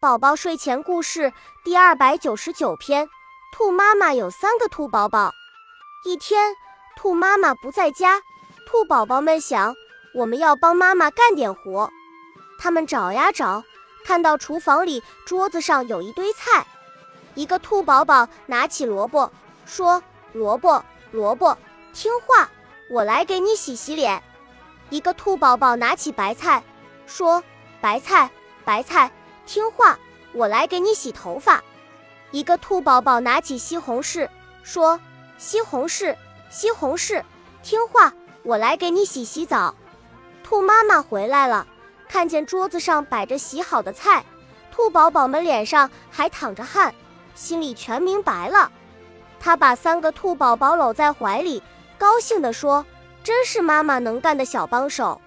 宝宝睡前故事第二百九十九篇：兔妈妈有三个兔宝宝。一天，兔妈妈不在家，兔宝宝们想，我们要帮妈妈干点活。他们找呀找，看到厨房里桌子上有一堆菜。一个兔宝宝拿起萝卜，说：“萝卜，萝卜，听话，我来给你洗洗脸。”一个兔宝宝拿起白菜，说：“白菜，白菜。”听话，我来给你洗头发。一个兔宝宝拿起西红柿，说：“西红柿，西红柿，听话，我来给你洗洗澡。”兔妈妈回来了，看见桌子上摆着洗好的菜，兔宝宝们脸上还淌着汗，心里全明白了。他把三个兔宝宝搂在怀里，高兴地说：“真是妈妈能干的小帮手。”